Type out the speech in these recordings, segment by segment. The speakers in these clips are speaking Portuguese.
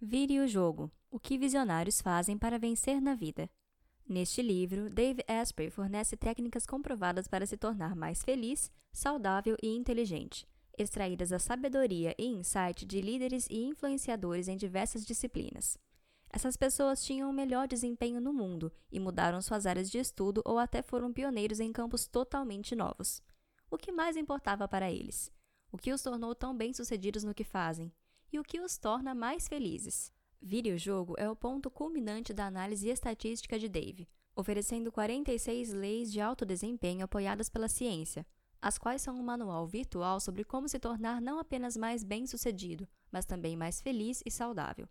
Vire o jogo: O que visionários fazem para vencer na vida. Neste livro, Dave Asprey fornece técnicas comprovadas para se tornar mais feliz, saudável e inteligente, extraídas da sabedoria e insight de líderes e influenciadores em diversas disciplinas. Essas pessoas tinham o melhor desempenho no mundo e mudaram suas áreas de estudo ou até foram pioneiros em campos totalmente novos. O que mais importava para eles? O que os tornou tão bem-sucedidos no que fazem? E o que os torna mais felizes. Vire o jogo é o ponto culminante da análise estatística de Dave, oferecendo 46 leis de alto desempenho apoiadas pela ciência, as quais são um manual virtual sobre como se tornar não apenas mais bem-sucedido, mas também mais feliz e saudável.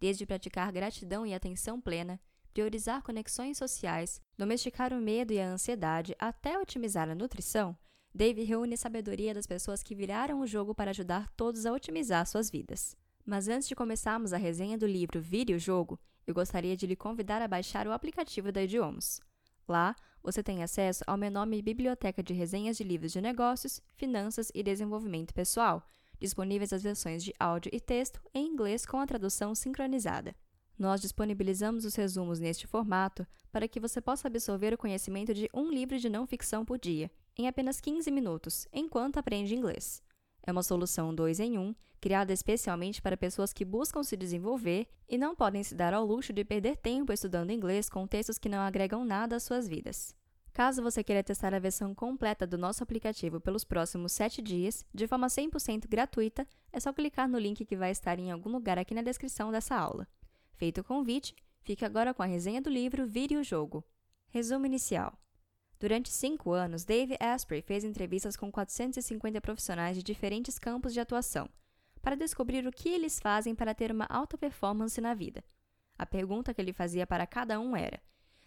Desde praticar gratidão e atenção plena, priorizar conexões sociais, domesticar o medo e a ansiedade, até otimizar a nutrição, Dave reúne sabedoria das pessoas que viraram o jogo para ajudar todos a otimizar suas vidas. Mas antes de começarmos a resenha do livro Vire o Jogo, eu gostaria de lhe convidar a baixar o aplicativo da Idiomas. Lá, você tem acesso a uma enorme biblioteca de resenhas de livros de negócios, finanças e desenvolvimento pessoal, disponíveis as versões de áudio e texto em inglês com a tradução sincronizada. Nós disponibilizamos os resumos neste formato para que você possa absorver o conhecimento de um livro de não ficção por dia em apenas 15 minutos, enquanto aprende inglês. É uma solução 2 em 1, um, criada especialmente para pessoas que buscam se desenvolver e não podem se dar ao luxo de perder tempo estudando inglês com textos que não agregam nada às suas vidas. Caso você queira testar a versão completa do nosso aplicativo pelos próximos 7 dias, de forma 100% gratuita, é só clicar no link que vai estar em algum lugar aqui na descrição dessa aula. Feito o convite, fique agora com a resenha do livro Vire o Jogo. Resumo inicial. Durante cinco anos, Dave Asprey fez entrevistas com 450 profissionais de diferentes campos de atuação, para descobrir o que eles fazem para ter uma alta performance na vida. A pergunta que ele fazia para cada um era: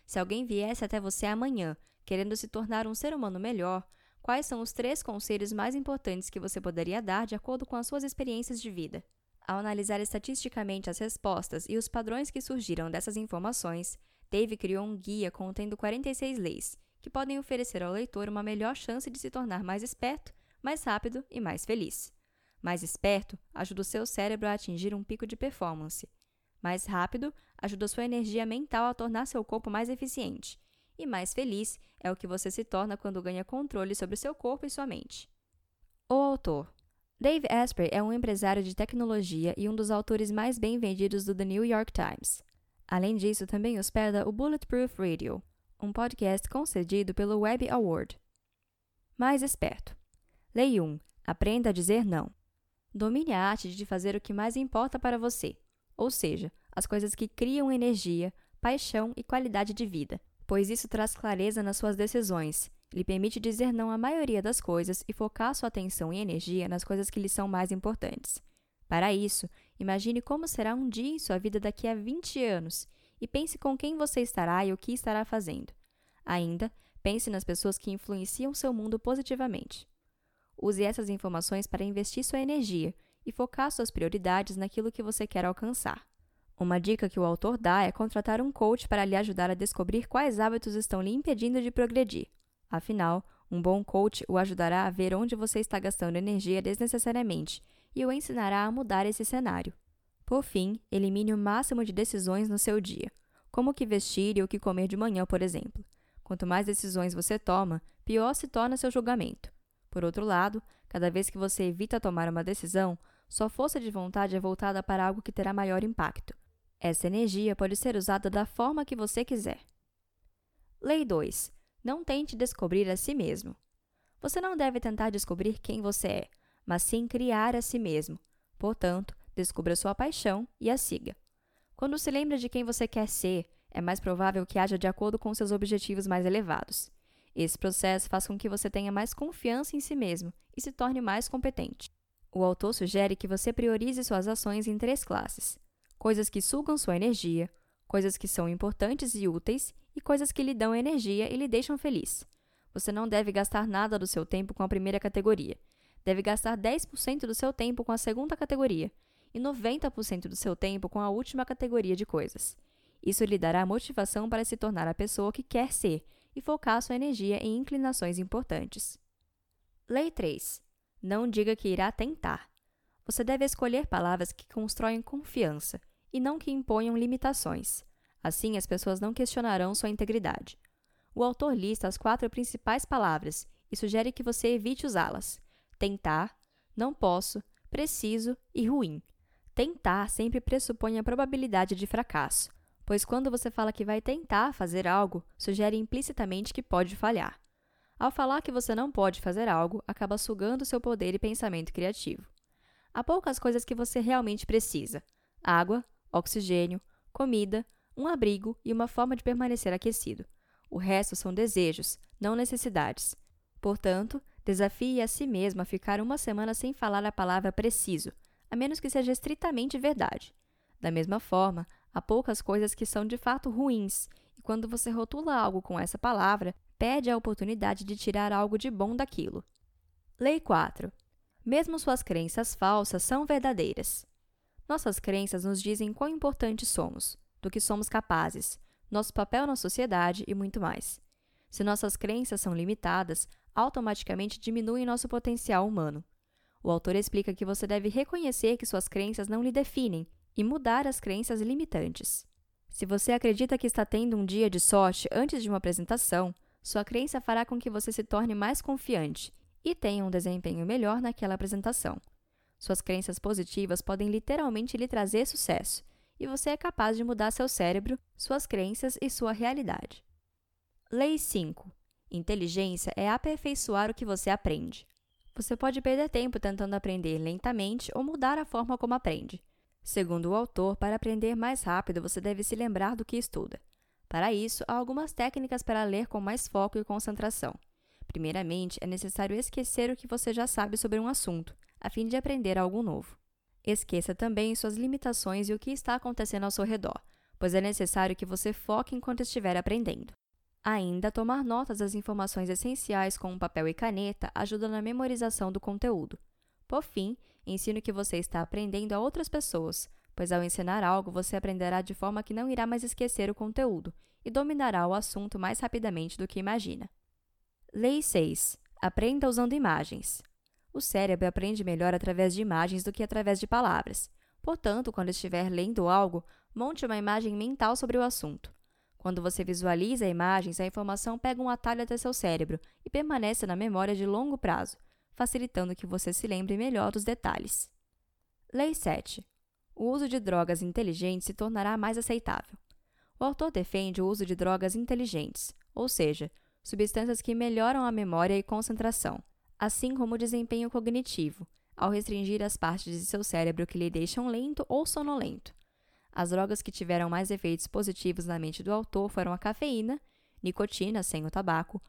se alguém viesse até você amanhã, querendo se tornar um ser humano melhor, quais são os três conselhos mais importantes que você poderia dar de acordo com as suas experiências de vida? Ao analisar estatisticamente as respostas e os padrões que surgiram dessas informações, Dave criou um guia contendo 46 leis que podem oferecer ao leitor uma melhor chance de se tornar mais esperto, mais rápido e mais feliz. Mais esperto ajuda o seu cérebro a atingir um pico de performance. Mais rápido ajuda sua energia mental a tornar seu corpo mais eficiente. E mais feliz é o que você se torna quando ganha controle sobre seu corpo e sua mente. O autor Dave Asprey é um empresário de tecnologia e um dos autores mais bem vendidos do The New York Times. Além disso, também hospeda o Bulletproof Radio, um podcast concedido pelo Web Award. Mais esperto. Lei 1. Aprenda a dizer não. Domine a arte de fazer o que mais importa para você, ou seja, as coisas que criam energia, paixão e qualidade de vida, pois isso traz clareza nas suas decisões, lhe permite dizer não à maioria das coisas e focar sua atenção e energia nas coisas que lhe são mais importantes. Para isso, imagine como será um dia em sua vida daqui a 20 anos e pense com quem você estará e o que estará fazendo. Ainda, pense nas pessoas que influenciam seu mundo positivamente. Use essas informações para investir sua energia e focar suas prioridades naquilo que você quer alcançar. Uma dica que o autor dá é contratar um coach para lhe ajudar a descobrir quais hábitos estão lhe impedindo de progredir. Afinal, um bom coach o ajudará a ver onde você está gastando energia desnecessariamente e o ensinará a mudar esse cenário. Por fim, elimine o máximo de decisões no seu dia, como o que vestir e o que comer de manhã, por exemplo. Quanto mais decisões você toma, pior se torna seu julgamento. Por outro lado, cada vez que você evita tomar uma decisão, sua força de vontade é voltada para algo que terá maior impacto. Essa energia pode ser usada da forma que você quiser. Lei 2. Não tente descobrir a si mesmo. Você não deve tentar descobrir quem você é, mas sim criar a si mesmo. Portanto, descubra sua paixão e a siga. Quando se lembra de quem você quer ser, é mais provável que haja de acordo com seus objetivos mais elevados. Esse processo faz com que você tenha mais confiança em si mesmo e se torne mais competente. O autor sugere que você priorize suas ações em três classes: coisas que sugam sua energia, coisas que são importantes e úteis e coisas que lhe dão energia e lhe deixam feliz. Você não deve gastar nada do seu tempo com a primeira categoria. Deve gastar 10% do seu tempo com a segunda categoria e 90% do seu tempo com a última categoria de coisas. Isso lhe dará motivação para se tornar a pessoa que quer ser e focar sua energia em inclinações importantes. Lei 3. Não diga que irá tentar. Você deve escolher palavras que constroem confiança e não que imponham limitações. Assim, as pessoas não questionarão sua integridade. O autor lista as quatro principais palavras e sugere que você evite usá-las: tentar, não posso, preciso e ruim. Tentar sempre pressupõe a probabilidade de fracasso, pois quando você fala que vai tentar fazer algo, sugere implicitamente que pode falhar. Ao falar que você não pode fazer algo, acaba sugando seu poder e pensamento criativo. Há poucas coisas que você realmente precisa: água, oxigênio, comida, um abrigo e uma forma de permanecer aquecido. O resto são desejos, não necessidades. Portanto, desafie a si mesmo a ficar uma semana sem falar a palavra preciso, a menos que seja estritamente verdade. Da mesma forma, há poucas coisas que são de fato ruins, e quando você rotula algo com essa palavra, pede a oportunidade de tirar algo de bom daquilo. Lei 4. Mesmo suas crenças falsas são verdadeiras. Nossas crenças nos dizem quão importantes somos, do que somos capazes, nosso papel na sociedade e muito mais. Se nossas crenças são limitadas, automaticamente diminuem nosso potencial humano. O autor explica que você deve reconhecer que suas crenças não lhe definem e mudar as crenças limitantes. Se você acredita que está tendo um dia de sorte antes de uma apresentação, sua crença fará com que você se torne mais confiante e tenha um desempenho melhor naquela apresentação. Suas crenças positivas podem literalmente lhe trazer sucesso, e você é capaz de mudar seu cérebro, suas crenças e sua realidade. Lei 5. Inteligência é aperfeiçoar o que você aprende. Você pode perder tempo tentando aprender lentamente ou mudar a forma como aprende. Segundo o autor, para aprender mais rápido, você deve se lembrar do que estuda. Para isso, há algumas técnicas para ler com mais foco e concentração. Primeiramente, é necessário esquecer o que você já sabe sobre um assunto, a fim de aprender algo novo. Esqueça também suas limitações e o que está acontecendo ao seu redor, pois é necessário que você foque enquanto estiver aprendendo. Ainda, tomar notas das informações essenciais com um papel e caneta ajuda na memorização do conteúdo. Por fim, ensine o que você está aprendendo a outras pessoas, pois ao ensinar algo você aprenderá de forma que não irá mais esquecer o conteúdo e dominará o assunto mais rapidamente do que imagina. Lei 6. Aprenda usando imagens. O cérebro aprende melhor através de imagens do que através de palavras. Portanto, quando estiver lendo algo, monte uma imagem mental sobre o assunto. Quando você visualiza imagens, a informação pega um atalho até seu cérebro e permanece na memória de longo prazo, facilitando que você se lembre melhor dos detalhes. Lei 7 o uso de drogas inteligentes se tornará mais aceitável. O autor defende o uso de drogas inteligentes, ou seja, substâncias que melhoram a memória e concentração, assim como o desempenho cognitivo, ao restringir as partes de seu cérebro que lhe deixam lento ou sonolento. As drogas que tiveram mais efeitos positivos na mente do autor foram a cafeína, nicotina sem o tabaco,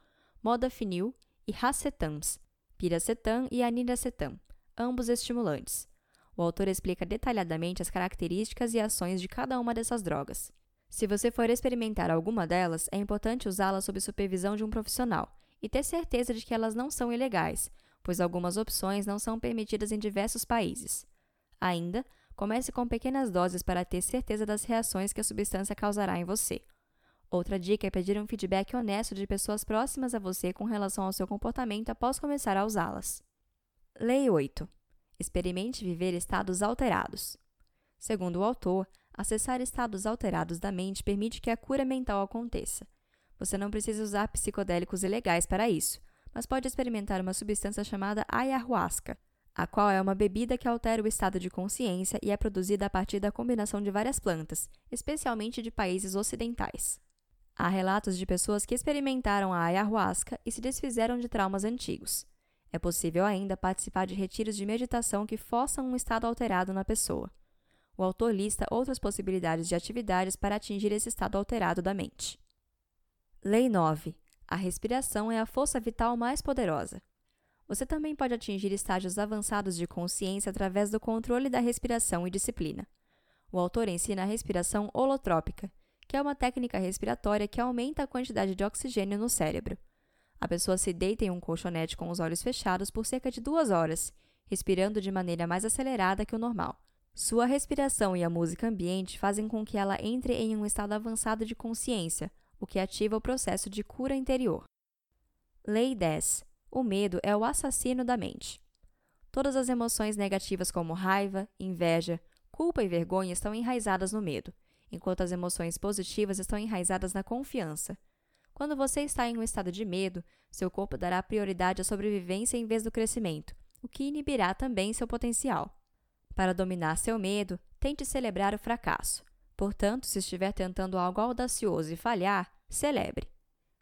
modafinil e racetams, piracetam e aniracetam, ambos estimulantes. O autor explica detalhadamente as características e ações de cada uma dessas drogas. Se você for experimentar alguma delas, é importante usá-las sob supervisão de um profissional e ter certeza de que elas não são ilegais, pois algumas opções não são permitidas em diversos países. Ainda, comece com pequenas doses para ter certeza das reações que a substância causará em você. Outra dica é pedir um feedback honesto de pessoas próximas a você com relação ao seu comportamento após começar a usá-las. Lei 8. Experimente viver estados alterados. Segundo o autor, acessar estados alterados da mente permite que a cura mental aconteça. Você não precisa usar psicodélicos ilegais para isso, mas pode experimentar uma substância chamada ayahuasca, a qual é uma bebida que altera o estado de consciência e é produzida a partir da combinação de várias plantas, especialmente de países ocidentais. Há relatos de pessoas que experimentaram a ayahuasca e se desfizeram de traumas antigos. É possível ainda participar de retiros de meditação que forçam um estado alterado na pessoa. O autor lista outras possibilidades de atividades para atingir esse estado alterado da mente. Lei 9. A respiração é a força vital mais poderosa. Você também pode atingir estágios avançados de consciência através do controle da respiração e disciplina. O autor ensina a respiração holotrópica, que é uma técnica respiratória que aumenta a quantidade de oxigênio no cérebro. A pessoa se deita em um colchonete com os olhos fechados por cerca de duas horas, respirando de maneira mais acelerada que o normal. Sua respiração e a música ambiente fazem com que ela entre em um estado avançado de consciência, o que ativa o processo de cura interior. Lei 10. O medo é o assassino da mente. Todas as emoções negativas como raiva, inveja, Culpa e vergonha estão enraizadas no medo, enquanto as emoções positivas estão enraizadas na confiança. Quando você está em um estado de medo, seu corpo dará prioridade à sobrevivência em vez do crescimento, o que inibirá também seu potencial. Para dominar seu medo, tente celebrar o fracasso. Portanto, se estiver tentando algo audacioso e falhar, celebre.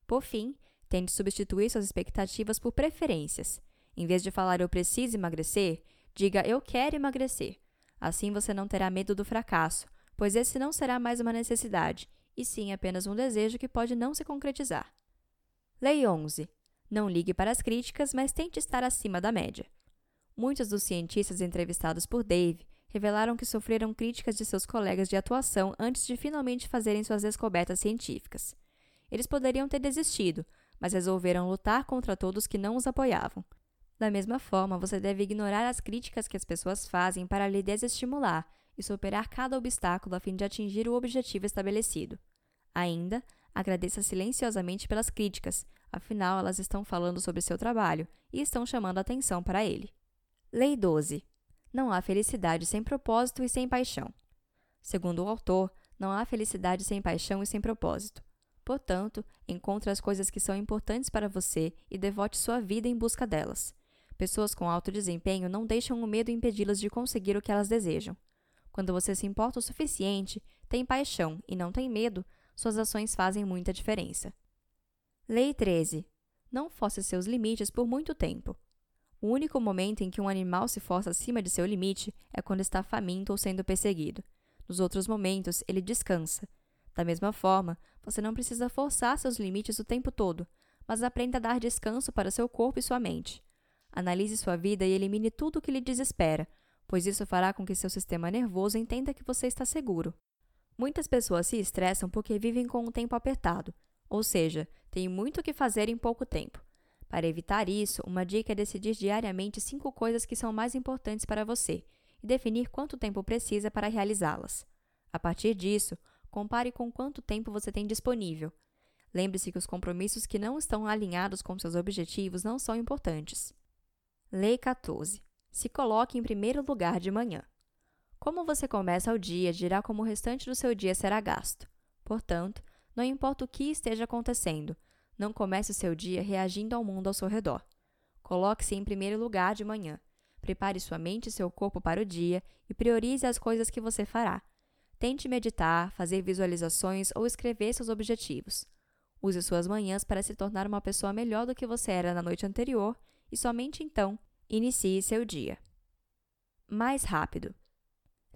Por fim, tente substituir suas expectativas por preferências. Em vez de falar eu preciso emagrecer, diga eu quero emagrecer. Assim você não terá medo do fracasso, pois esse não será mais uma necessidade, e sim apenas um desejo que pode não se concretizar. Lei 11. Não ligue para as críticas, mas tente estar acima da média. Muitos dos cientistas entrevistados por Dave revelaram que sofreram críticas de seus colegas de atuação antes de finalmente fazerem suas descobertas científicas. Eles poderiam ter desistido, mas resolveram lutar contra todos que não os apoiavam. Da mesma forma, você deve ignorar as críticas que as pessoas fazem para lhe desestimular e superar cada obstáculo a fim de atingir o objetivo estabelecido. Ainda, agradeça silenciosamente pelas críticas, afinal elas estão falando sobre seu trabalho e estão chamando atenção para ele. Lei 12. Não há felicidade sem propósito e sem paixão. Segundo o autor, não há felicidade sem paixão e sem propósito. Portanto, encontre as coisas que são importantes para você e devote sua vida em busca delas. Pessoas com alto desempenho não deixam o medo impedi-las de conseguir o que elas desejam. Quando você se importa o suficiente, tem paixão e não tem medo, suas ações fazem muita diferença. Lei 13. Não force seus limites por muito tempo. O único momento em que um animal se força acima de seu limite é quando está faminto ou sendo perseguido. Nos outros momentos, ele descansa. Da mesma forma, você não precisa forçar seus limites o tempo todo, mas aprenda a dar descanso para seu corpo e sua mente. Analise sua vida e elimine tudo o que lhe desespera, pois isso fará com que seu sistema nervoso entenda que você está seguro. Muitas pessoas se estressam porque vivem com o tempo apertado, ou seja, têm muito o que fazer em pouco tempo. Para evitar isso, uma dica é decidir diariamente cinco coisas que são mais importantes para você e definir quanto tempo precisa para realizá-las. A partir disso, compare com quanto tempo você tem disponível. Lembre-se que os compromissos que não estão alinhados com seus objetivos não são importantes. Lei 14. Se coloque em primeiro lugar de manhã. Como você começa o dia dirá como o restante do seu dia será gasto. Portanto, não importa o que esteja acontecendo, não comece o seu dia reagindo ao mundo ao seu redor. Coloque-se em primeiro lugar de manhã. Prepare sua mente e seu corpo para o dia e priorize as coisas que você fará. Tente meditar, fazer visualizações ou escrever seus objetivos. Use suas manhãs para se tornar uma pessoa melhor do que você era na noite anterior e somente então inicie seu dia. Mais rápido.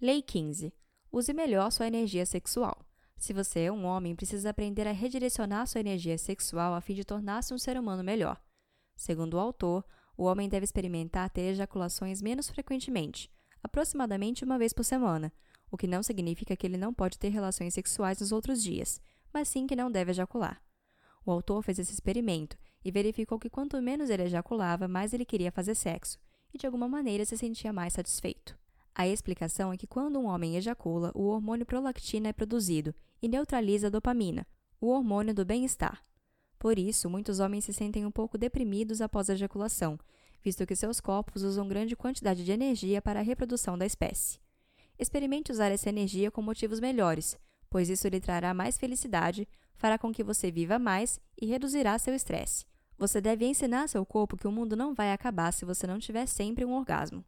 Lei 15. Use melhor sua energia sexual. Se você é um homem, precisa aprender a redirecionar sua energia sexual a fim de tornar-se um ser humano melhor. Segundo o autor, o homem deve experimentar ter ejaculações menos frequentemente, aproximadamente uma vez por semana, o que não significa que ele não pode ter relações sexuais nos outros dias, mas sim que não deve ejacular. O autor fez esse experimento e verificou que quanto menos ele ejaculava, mais ele queria fazer sexo, e de alguma maneira se sentia mais satisfeito. A explicação é que quando um homem ejacula, o hormônio prolactina é produzido e neutraliza a dopamina, o hormônio do bem-estar. Por isso, muitos homens se sentem um pouco deprimidos após a ejaculação, visto que seus corpos usam grande quantidade de energia para a reprodução da espécie. Experimente usar essa energia com motivos melhores, pois isso lhe trará mais felicidade, fará com que você viva mais e reduzirá seu estresse. Você deve ensinar seu corpo que o mundo não vai acabar se você não tiver sempre um orgasmo.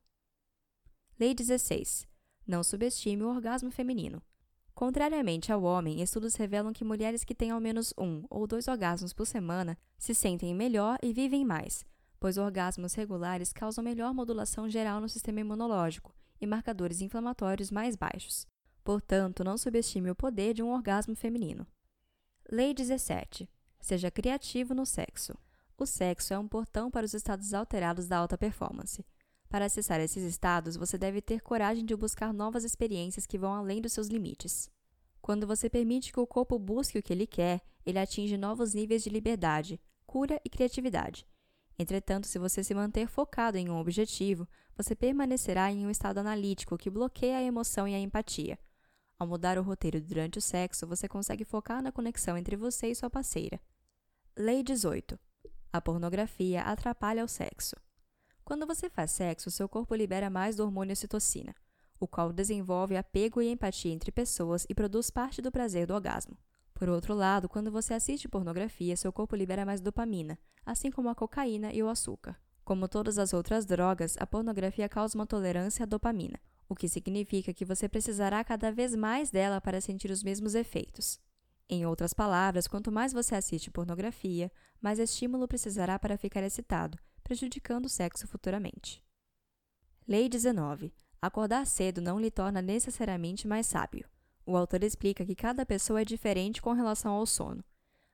Lei 16. Não subestime o orgasmo feminino. Contrariamente ao homem, estudos revelam que mulheres que têm ao menos um ou dois orgasmos por semana se sentem melhor e vivem mais, pois orgasmos regulares causam melhor modulação geral no sistema imunológico e marcadores inflamatórios mais baixos. Portanto, não subestime o poder de um orgasmo feminino. Lei 17. Seja criativo no sexo. O sexo é um portão para os estados alterados da alta performance. Para acessar esses estados, você deve ter coragem de buscar novas experiências que vão além dos seus limites. Quando você permite que o corpo busque o que ele quer, ele atinge novos níveis de liberdade, cura e criatividade. Entretanto, se você se manter focado em um objetivo, você permanecerá em um estado analítico que bloqueia a emoção e a empatia. Ao mudar o roteiro durante o sexo, você consegue focar na conexão entre você e sua parceira. Lei 18. A pornografia atrapalha o sexo. Quando você faz sexo, seu corpo libera mais do hormônio citocina. o qual desenvolve apego e empatia entre pessoas e produz parte do prazer do orgasmo. Por outro lado, quando você assiste pornografia, seu corpo libera mais dopamina, assim como a cocaína e o açúcar. Como todas as outras drogas, a pornografia causa uma tolerância à dopamina, o que significa que você precisará cada vez mais dela para sentir os mesmos efeitos. Em outras palavras, quanto mais você assiste pornografia, mais estímulo precisará para ficar excitado, prejudicando o sexo futuramente. Lei 19. Acordar cedo não lhe torna necessariamente mais sábio. O autor explica que cada pessoa é diferente com relação ao sono.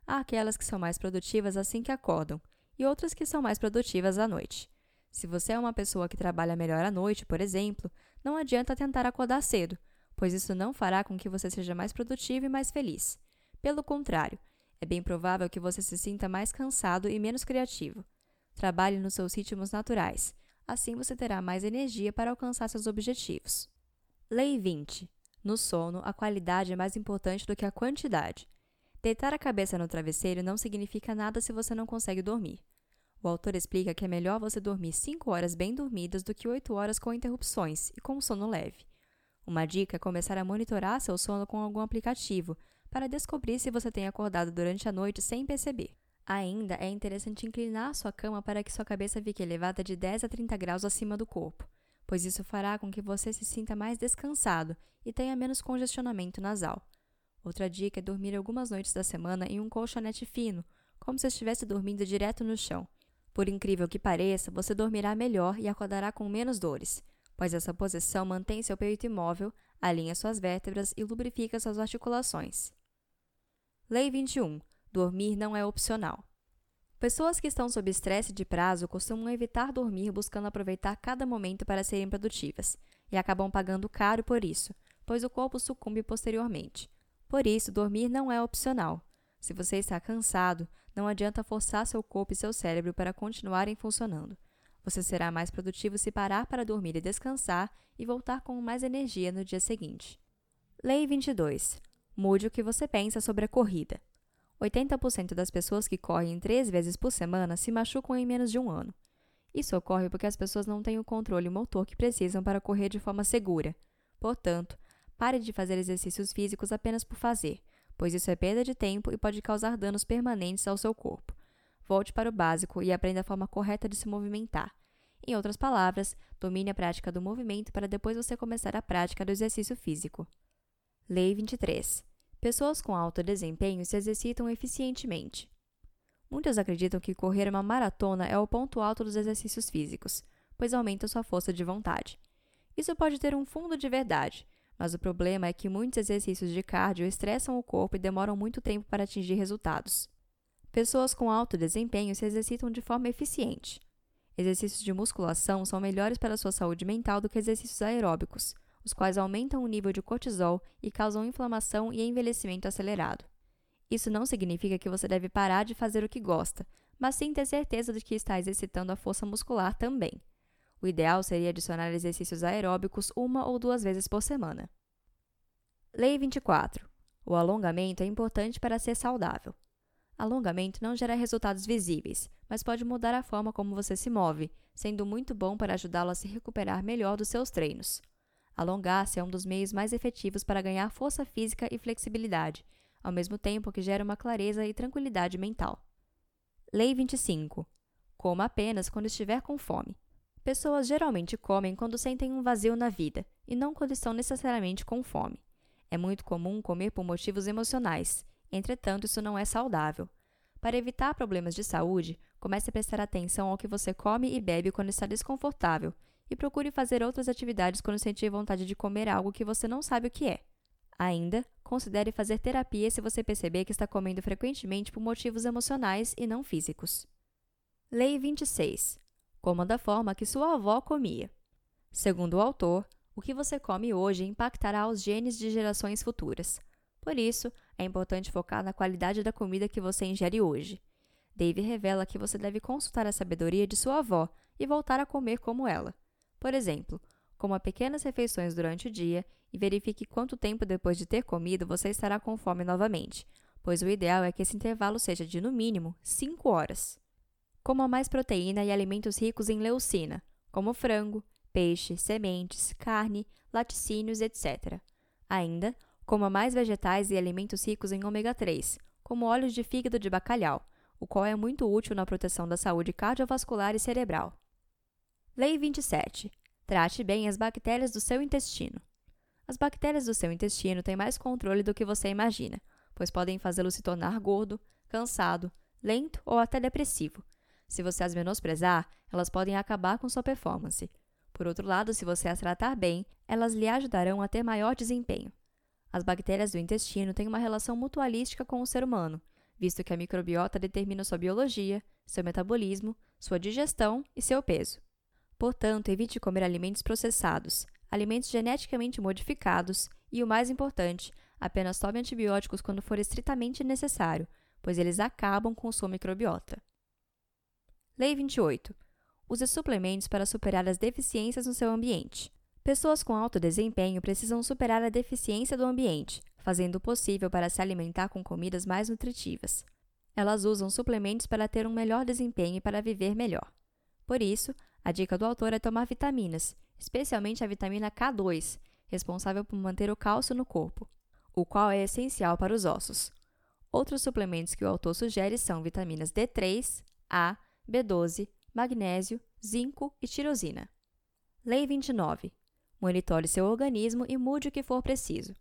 Há aquelas que são mais produtivas assim que acordam, e outras que são mais produtivas à noite. Se você é uma pessoa que trabalha melhor à noite, por exemplo, não adianta tentar acordar cedo, pois isso não fará com que você seja mais produtivo e mais feliz. Pelo contrário, é bem provável que você se sinta mais cansado e menos criativo. Trabalhe nos seus ritmos naturais, assim você terá mais energia para alcançar seus objetivos. Lei 20. No sono, a qualidade é mais importante do que a quantidade. Deitar a cabeça no travesseiro não significa nada se você não consegue dormir. O autor explica que é melhor você dormir 5 horas bem dormidas do que 8 horas com interrupções e com sono leve. Uma dica é começar a monitorar seu sono com algum aplicativo para descobrir se você tem acordado durante a noite sem perceber. Ainda é interessante inclinar sua cama para que sua cabeça fique elevada de 10 a 30 graus acima do corpo pois isso fará com que você se sinta mais descansado e tenha menos congestionamento nasal. Outra dica é dormir algumas noites da semana em um colchonete fino, como se estivesse dormindo direto no chão. Por incrível que pareça, você dormirá melhor e acordará com menos dores, pois essa posição mantém seu peito imóvel, alinha suas vértebras e lubrifica suas articulações. Lei 21. Dormir não é opcional. Pessoas que estão sob estresse de prazo costumam evitar dormir buscando aproveitar cada momento para serem produtivas, e acabam pagando caro por isso, pois o corpo sucumbe posteriormente. Por isso, dormir não é opcional. Se você está cansado, não adianta forçar seu corpo e seu cérebro para continuarem funcionando. Você será mais produtivo se parar para dormir e descansar e voltar com mais energia no dia seguinte. Lei 22. Mude o que você pensa sobre a corrida. 80% das pessoas que correm três vezes por semana se machucam em menos de um ano. Isso ocorre porque as pessoas não têm o controle motor que precisam para correr de forma segura. Portanto, pare de fazer exercícios físicos apenas por fazer, pois isso é perda de tempo e pode causar danos permanentes ao seu corpo. Volte para o básico e aprenda a forma correta de se movimentar. Em outras palavras, domine a prática do movimento para depois você começar a prática do exercício físico. Lei 23. Pessoas com alto desempenho se exercitam eficientemente. Muitos acreditam que correr uma maratona é o ponto alto dos exercícios físicos, pois aumenta sua força de vontade. Isso pode ter um fundo de verdade, mas o problema é que muitos exercícios de cardio estressam o corpo e demoram muito tempo para atingir resultados. Pessoas com alto desempenho se exercitam de forma eficiente. Exercícios de musculação são melhores para a sua saúde mental do que exercícios aeróbicos, os quais aumentam o nível de cortisol e causam inflamação e envelhecimento acelerado. Isso não significa que você deve parar de fazer o que gosta, mas sim ter certeza de que está exercitando a força muscular também. O ideal seria adicionar exercícios aeróbicos uma ou duas vezes por semana. Lei 24. O alongamento é importante para ser saudável. Alongamento não gera resultados visíveis, mas pode mudar a forma como você se move, sendo muito bom para ajudá-lo a se recuperar melhor dos seus treinos. Alongar-se é um dos meios mais efetivos para ganhar força física e flexibilidade, ao mesmo tempo que gera uma clareza e tranquilidade mental. Lei 25. Coma apenas quando estiver com fome. Pessoas geralmente comem quando sentem um vazio na vida e não quando estão necessariamente com fome. É muito comum comer por motivos emocionais, entretanto, isso não é saudável. Para evitar problemas de saúde, comece a prestar atenção ao que você come e bebe quando está desconfortável e procure fazer outras atividades quando sentir vontade de comer algo que você não sabe o que é. Ainda, considere fazer terapia se você perceber que está comendo frequentemente por motivos emocionais e não físicos. Lei 26. Coma da forma que sua avó comia. Segundo o autor, o que você come hoje impactará os genes de gerações futuras. Por isso, é importante focar na qualidade da comida que você ingere hoje. Dave revela que você deve consultar a sabedoria de sua avó e voltar a comer como ela. Por exemplo, coma pequenas refeições durante o dia e verifique quanto tempo depois de ter comido você estará com fome novamente, pois o ideal é que esse intervalo seja de, no mínimo, 5 horas. Coma mais proteína e alimentos ricos em leucina, como frango, peixe, sementes, carne, laticínios, etc. Ainda, coma mais vegetais e alimentos ricos em ômega 3, como óleos de fígado de bacalhau, o qual é muito útil na proteção da saúde cardiovascular e cerebral. Lei 27. Trate bem as bactérias do seu intestino. As bactérias do seu intestino têm mais controle do que você imagina, pois podem fazê-lo se tornar gordo, cansado, lento ou até depressivo. Se você as menosprezar, elas podem acabar com sua performance. Por outro lado, se você as tratar bem, elas lhe ajudarão a ter maior desempenho. As bactérias do intestino têm uma relação mutualística com o ser humano, visto que a microbiota determina sua biologia, seu metabolismo, sua digestão e seu peso. Portanto, evite comer alimentos processados, alimentos geneticamente modificados e, o mais importante, apenas tome antibióticos quando for estritamente necessário, pois eles acabam com sua microbiota. Lei 28. Use suplementos para superar as deficiências no seu ambiente. Pessoas com alto desempenho precisam superar a deficiência do ambiente, fazendo o possível para se alimentar com comidas mais nutritivas. Elas usam suplementos para ter um melhor desempenho e para viver melhor. Por isso, a dica do autor é tomar vitaminas, especialmente a vitamina K2, responsável por manter o cálcio no corpo, o qual é essencial para os ossos. Outros suplementos que o autor sugere são vitaminas D3, A, B12, magnésio, zinco e tirosina. Lei 29. Monitore seu organismo e mude o que for preciso.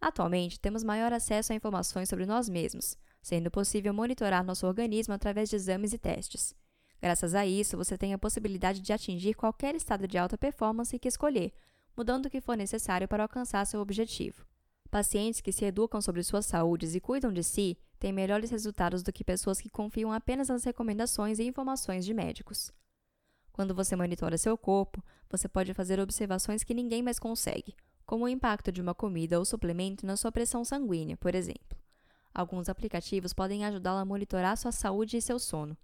Atualmente, temos maior acesso a informações sobre nós mesmos, sendo possível monitorar nosso organismo através de exames e testes. Graças a isso, você tem a possibilidade de atingir qualquer estado de alta performance que escolher, mudando o que for necessário para alcançar seu objetivo. Pacientes que se educam sobre suas saúdes e cuidam de si têm melhores resultados do que pessoas que confiam apenas nas recomendações e informações de médicos. Quando você monitora seu corpo, você pode fazer observações que ninguém mais consegue, como o impacto de uma comida ou suplemento na sua pressão sanguínea, por exemplo. Alguns aplicativos podem ajudá-lo a monitorar sua saúde e seu sono,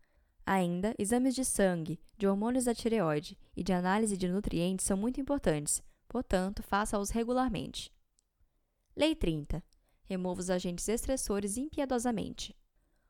Ainda, exames de sangue, de hormônios da tireoide e de análise de nutrientes são muito importantes, portanto, faça-os regularmente. Lei 30. Remova os agentes estressores impiedosamente.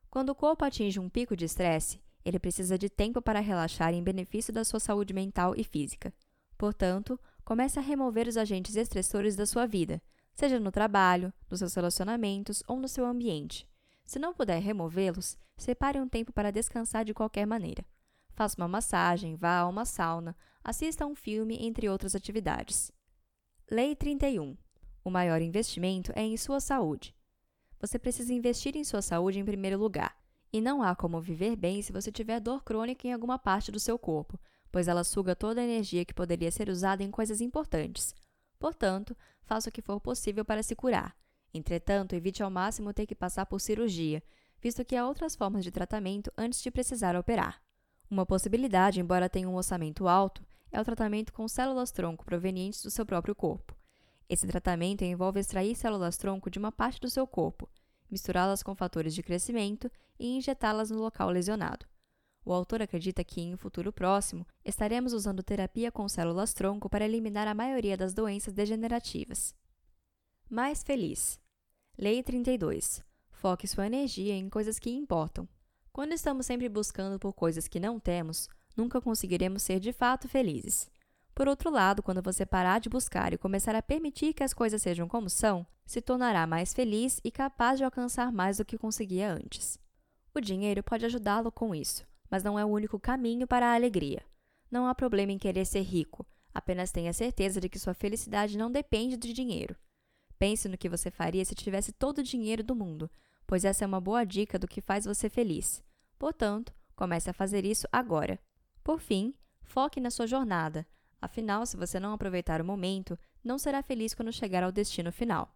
Quando o corpo atinge um pico de estresse, ele precisa de tempo para relaxar em benefício da sua saúde mental e física. Portanto, comece a remover os agentes estressores da sua vida, seja no trabalho, nos seus relacionamentos ou no seu ambiente. Se não puder removê-los, separe um tempo para descansar de qualquer maneira. Faça uma massagem, vá a uma sauna, assista a um filme, entre outras atividades. Lei 31. O maior investimento é em sua saúde. Você precisa investir em sua saúde em primeiro lugar. E não há como viver bem se você tiver dor crônica em alguma parte do seu corpo, pois ela suga toda a energia que poderia ser usada em coisas importantes. Portanto, faça o que for possível para se curar. Entretanto, evite ao máximo ter que passar por cirurgia, visto que há outras formas de tratamento antes de precisar operar. Uma possibilidade, embora tenha um orçamento alto, é o tratamento com células-tronco provenientes do seu próprio corpo. Esse tratamento envolve extrair células-tronco de uma parte do seu corpo, misturá-las com fatores de crescimento e injetá-las no local lesionado. O autor acredita que, em um futuro próximo, estaremos usando terapia com células-tronco para eliminar a maioria das doenças degenerativas. Mais feliz. Lei 32. Foque sua energia em coisas que importam. Quando estamos sempre buscando por coisas que não temos, nunca conseguiremos ser de fato felizes. Por outro lado, quando você parar de buscar e começar a permitir que as coisas sejam como são, se tornará mais feliz e capaz de alcançar mais do que conseguia antes. O dinheiro pode ajudá-lo com isso, mas não é o único caminho para a alegria. Não há problema em querer ser rico, apenas tenha certeza de que sua felicidade não depende de dinheiro. Pense no que você faria se tivesse todo o dinheiro do mundo, pois essa é uma boa dica do que faz você feliz. Portanto, comece a fazer isso agora. Por fim, foque na sua jornada. Afinal, se você não aproveitar o momento, não será feliz quando chegar ao destino final.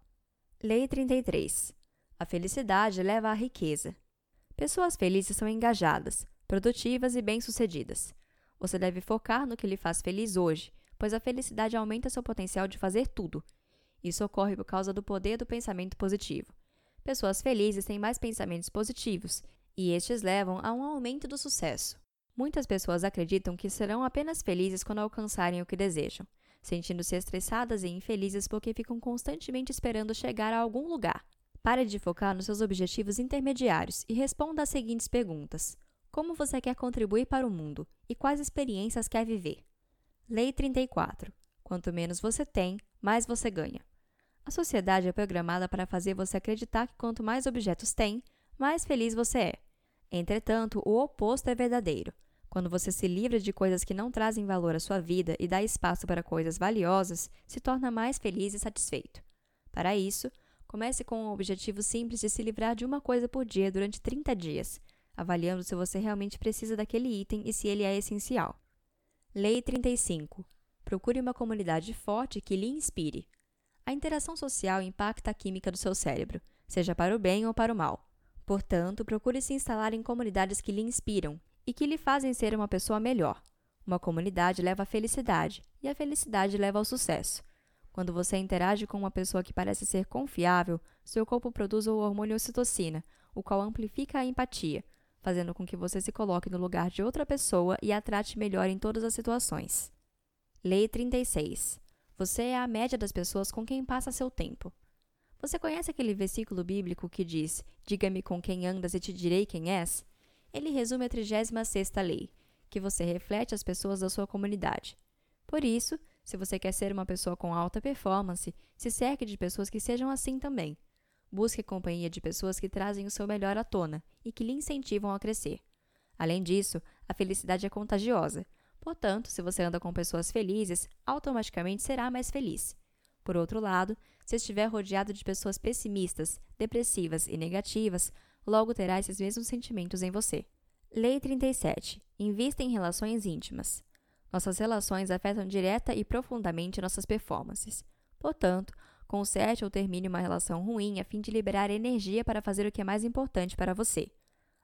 Lei 33. A felicidade leva à riqueza. Pessoas felizes são engajadas, produtivas e bem-sucedidas. Você deve focar no que lhe faz feliz hoje, pois a felicidade aumenta seu potencial de fazer tudo, isso ocorre por causa do poder do pensamento positivo. Pessoas felizes têm mais pensamentos positivos, e estes levam a um aumento do sucesso. Muitas pessoas acreditam que serão apenas felizes quando alcançarem o que desejam, sentindo-se estressadas e infelizes porque ficam constantemente esperando chegar a algum lugar. Pare de focar nos seus objetivos intermediários e responda às seguintes perguntas: Como você quer contribuir para o mundo e quais experiências quer viver? Lei 34. Quanto menos você tem, mais você ganha. A sociedade é programada para fazer você acreditar que quanto mais objetos tem, mais feliz você é. Entretanto, o oposto é verdadeiro. Quando você se livra de coisas que não trazem valor à sua vida e dá espaço para coisas valiosas, se torna mais feliz e satisfeito. Para isso, comece com um objetivo simples de se livrar de uma coisa por dia durante 30 dias, avaliando se você realmente precisa daquele item e se ele é essencial. Lei 35. Procure uma comunidade forte que lhe inspire. A interação social impacta a química do seu cérebro, seja para o bem ou para o mal. Portanto, procure se instalar em comunidades que lhe inspiram e que lhe fazem ser uma pessoa melhor. Uma comunidade leva à felicidade, e a felicidade leva ao sucesso. Quando você interage com uma pessoa que parece ser confiável, seu corpo produz o hormônio ocitocina, o qual amplifica a empatia, fazendo com que você se coloque no lugar de outra pessoa e a trate melhor em todas as situações. Lei 36. Você é a média das pessoas com quem passa seu tempo. Você conhece aquele versículo bíblico que diz: Diga-me com quem andas e te direi quem és? Ele resume a 36 lei, que você reflete as pessoas da sua comunidade. Por isso, se você quer ser uma pessoa com alta performance, se cerque de pessoas que sejam assim também. Busque companhia de pessoas que trazem o seu melhor à tona e que lhe incentivam a crescer. Além disso, a felicidade é contagiosa. Portanto, se você anda com pessoas felizes, automaticamente será mais feliz. Por outro lado, se estiver rodeado de pessoas pessimistas, depressivas e negativas, logo terá esses mesmos sentimentos em você. Lei 37. Invista em relações íntimas. Nossas relações afetam direta e profundamente nossas performances. Portanto, conserte ou termine uma relação ruim a fim de liberar energia para fazer o que é mais importante para você.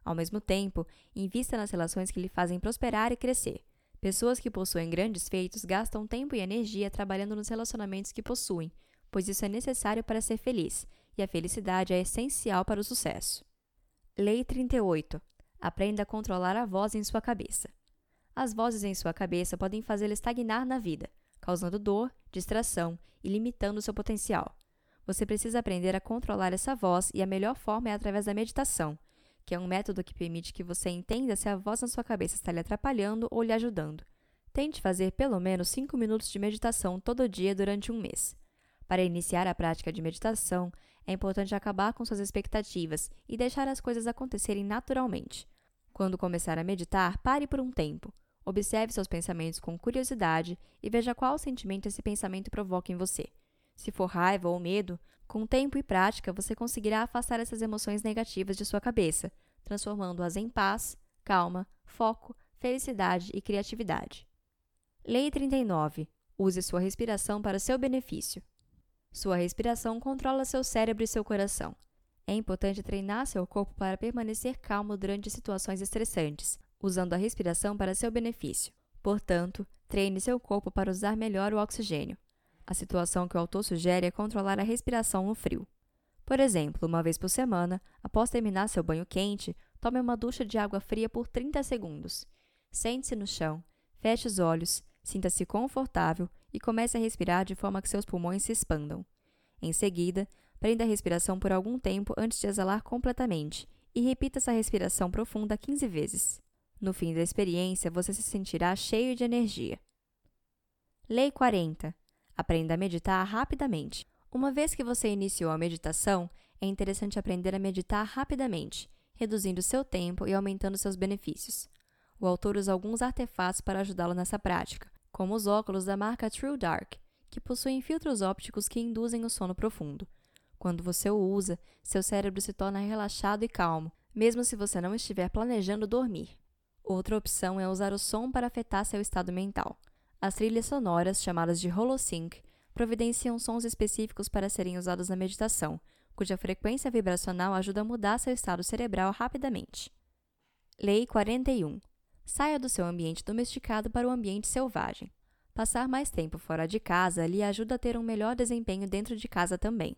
Ao mesmo tempo, invista nas relações que lhe fazem prosperar e crescer. Pessoas que possuem grandes feitos gastam tempo e energia trabalhando nos relacionamentos que possuem, pois isso é necessário para ser feliz, e a felicidade é essencial para o sucesso. Lei 38. Aprenda a controlar a voz em sua cabeça. As vozes em sua cabeça podem fazê-lo estagnar na vida, causando dor, distração e limitando seu potencial. Você precisa aprender a controlar essa voz e a melhor forma é através da meditação, que é um método que permite que você entenda se a voz na sua cabeça está lhe atrapalhando ou lhe ajudando. Tente fazer pelo menos 5 minutos de meditação todo dia durante um mês. Para iniciar a prática de meditação, é importante acabar com suas expectativas e deixar as coisas acontecerem naturalmente. Quando começar a meditar, pare por um tempo. Observe seus pensamentos com curiosidade e veja qual sentimento esse pensamento provoca em você. Se for raiva ou medo, com tempo e prática você conseguirá afastar essas emoções negativas de sua cabeça, transformando-as em paz, calma, foco, felicidade e criatividade. Lei 39. Use sua respiração para seu benefício. Sua respiração controla seu cérebro e seu coração. É importante treinar seu corpo para permanecer calmo durante situações estressantes, usando a respiração para seu benefício. Portanto, treine seu corpo para usar melhor o oxigênio. A situação que o autor sugere é controlar a respiração no frio. Por exemplo, uma vez por semana, após terminar seu banho quente, tome uma ducha de água fria por 30 segundos. Sente-se no chão, feche os olhos, sinta-se confortável e comece a respirar de forma que seus pulmões se expandam. Em seguida, prenda a respiração por algum tempo antes de exalar completamente e repita essa respiração profunda 15 vezes. No fim da experiência, você se sentirá cheio de energia. Lei 40. Aprenda a meditar rapidamente. Uma vez que você iniciou a meditação, é interessante aprender a meditar rapidamente, reduzindo seu tempo e aumentando seus benefícios. O autor usa alguns artefatos para ajudá-lo nessa prática, como os óculos da marca True Dark, que possuem filtros ópticos que induzem o sono profundo. Quando você o usa, seu cérebro se torna relaxado e calmo, mesmo se você não estiver planejando dormir. Outra opção é usar o som para afetar seu estado mental. As trilhas sonoras, chamadas de holosync, providenciam sons específicos para serem usados na meditação, cuja frequência vibracional ajuda a mudar seu estado cerebral rapidamente. Lei 41. Saia do seu ambiente domesticado para o ambiente selvagem. Passar mais tempo fora de casa lhe ajuda a ter um melhor desempenho dentro de casa também.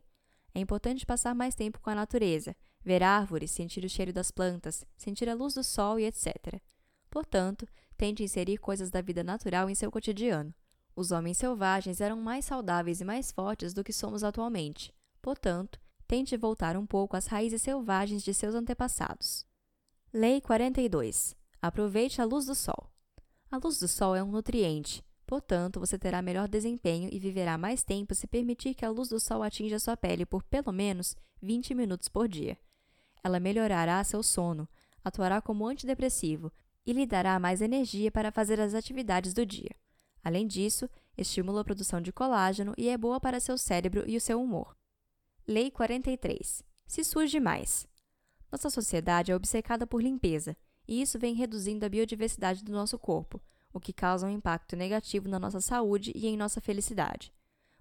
É importante passar mais tempo com a natureza, ver árvores, sentir o cheiro das plantas, sentir a luz do sol e etc. Portanto, tente inserir coisas da vida natural em seu cotidiano. Os homens selvagens eram mais saudáveis e mais fortes do que somos atualmente. Portanto, tente voltar um pouco às raízes selvagens de seus antepassados. Lei 42. Aproveite a luz do sol. A luz do sol é um nutriente, Portanto, você terá melhor desempenho e viverá mais tempo se permitir que a luz do sol atinja sua pele por pelo menos 20 minutos por dia. Ela melhorará seu sono, atuará como antidepressivo e lhe dará mais energia para fazer as atividades do dia. Além disso, estimula a produção de colágeno e é boa para seu cérebro e o seu humor. Lei 43. Se surge mais. Nossa sociedade é obcecada por limpeza, e isso vem reduzindo a biodiversidade do nosso corpo, o que causa um impacto negativo na nossa saúde e em nossa felicidade.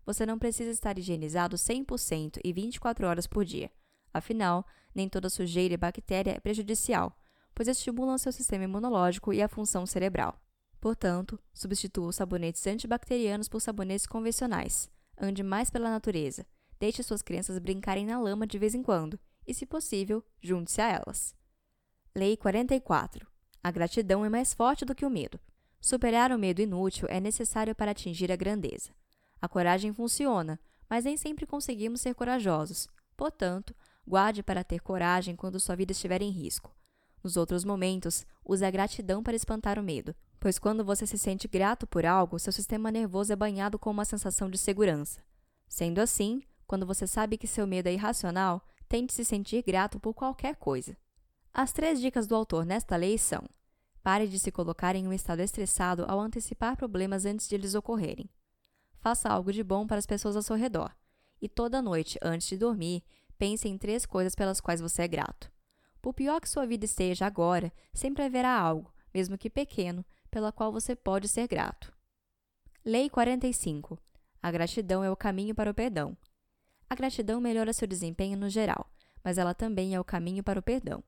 Você não precisa estar higienizado 100% e 24 horas por dia. Afinal, nem toda sujeira e bactéria é prejudicial, pois estimulam seu sistema imunológico e a função cerebral. Portanto, substitua os sabonetes antibacterianos por sabonetes convencionais. Ande mais pela natureza. Deixe suas crianças brincarem na lama de vez em quando e, se possível, junte-se a elas. Lei 44. A gratidão é mais forte do que o medo. Superar o medo inútil é necessário para atingir a grandeza. A coragem funciona, mas nem sempre conseguimos ser corajosos. Portanto, guarde para ter coragem quando sua vida estiver em risco. Nos outros momentos, use a gratidão para espantar o medo, pois quando você se sente grato por algo, seu sistema nervoso é banhado com uma sensação de segurança. Sendo assim, quando você sabe que seu medo é irracional, tente se sentir grato por qualquer coisa. As três dicas do autor nesta lei são: Pare de se colocar em um estado estressado ao antecipar problemas antes de eles ocorrerem. Faça algo de bom para as pessoas ao seu redor. E toda noite, antes de dormir, pense em três coisas pelas quais você é grato. Por pior que sua vida esteja agora, sempre haverá algo, mesmo que pequeno, pela qual você pode ser grato. Lei 45. A gratidão é o caminho para o perdão. A gratidão melhora seu desempenho no geral, mas ela também é o caminho para o perdão.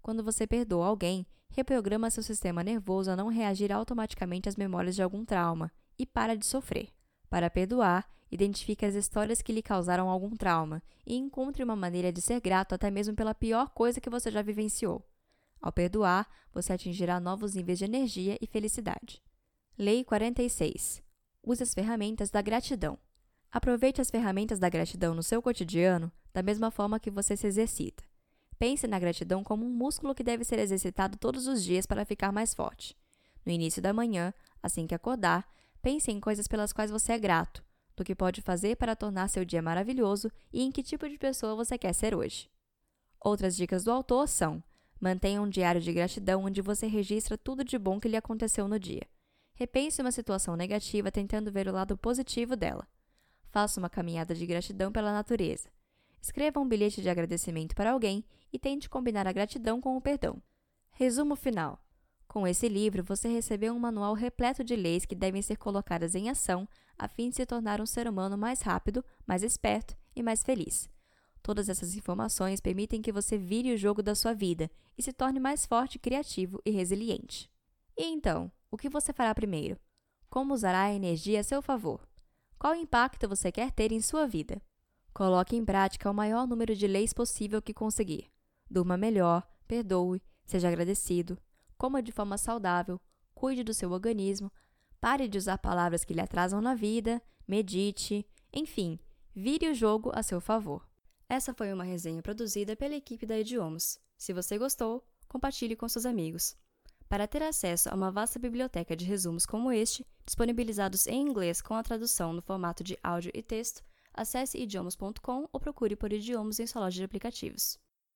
Quando você perdoa alguém, reprograma seu sistema nervoso a não reagir automaticamente às memórias de algum trauma e para de sofrer. Para perdoar, identifique as histórias que lhe causaram algum trauma e encontre uma maneira de ser grato até mesmo pela pior coisa que você já vivenciou. Ao perdoar, você atingirá novos níveis de energia e felicidade. Lei 46. Use as ferramentas da gratidão. Aproveite as ferramentas da gratidão no seu cotidiano da mesma forma que você se exercita. Pense na gratidão como um músculo que deve ser exercitado todos os dias para ficar mais forte. No início da manhã, assim que acordar, pense em coisas pelas quais você é grato, do que pode fazer para tornar seu dia maravilhoso e em que tipo de pessoa você quer ser hoje. Outras dicas do autor são: mantenha um diário de gratidão onde você registra tudo de bom que lhe aconteceu no dia. Repense uma situação negativa tentando ver o lado positivo dela. Faça uma caminhada de gratidão pela natureza. Escreva um bilhete de agradecimento para alguém e tente combinar a gratidão com o perdão. Resumo final: com esse livro, você recebeu um manual repleto de leis que devem ser colocadas em ação a fim de se tornar um ser humano mais rápido, mais esperto e mais feliz. Todas essas informações permitem que você vire o jogo da sua vida e se torne mais forte, criativo e resiliente. E então, o que você fará primeiro? Como usará a energia a seu favor? Qual impacto você quer ter em sua vida? Coloque em prática o maior número de leis possível que conseguir. Durma melhor, perdoe, seja agradecido, coma de forma saudável, cuide do seu organismo, pare de usar palavras que lhe atrasam na vida, medite, enfim, vire o jogo a seu favor. Essa foi uma resenha produzida pela equipe da Idiomas. Se você gostou, compartilhe com seus amigos. Para ter acesso a uma vasta biblioteca de resumos como este, disponibilizados em inglês com a tradução no formato de áudio e texto, acesse idiomas.com ou procure por idiomas em sua loja de aplicativos.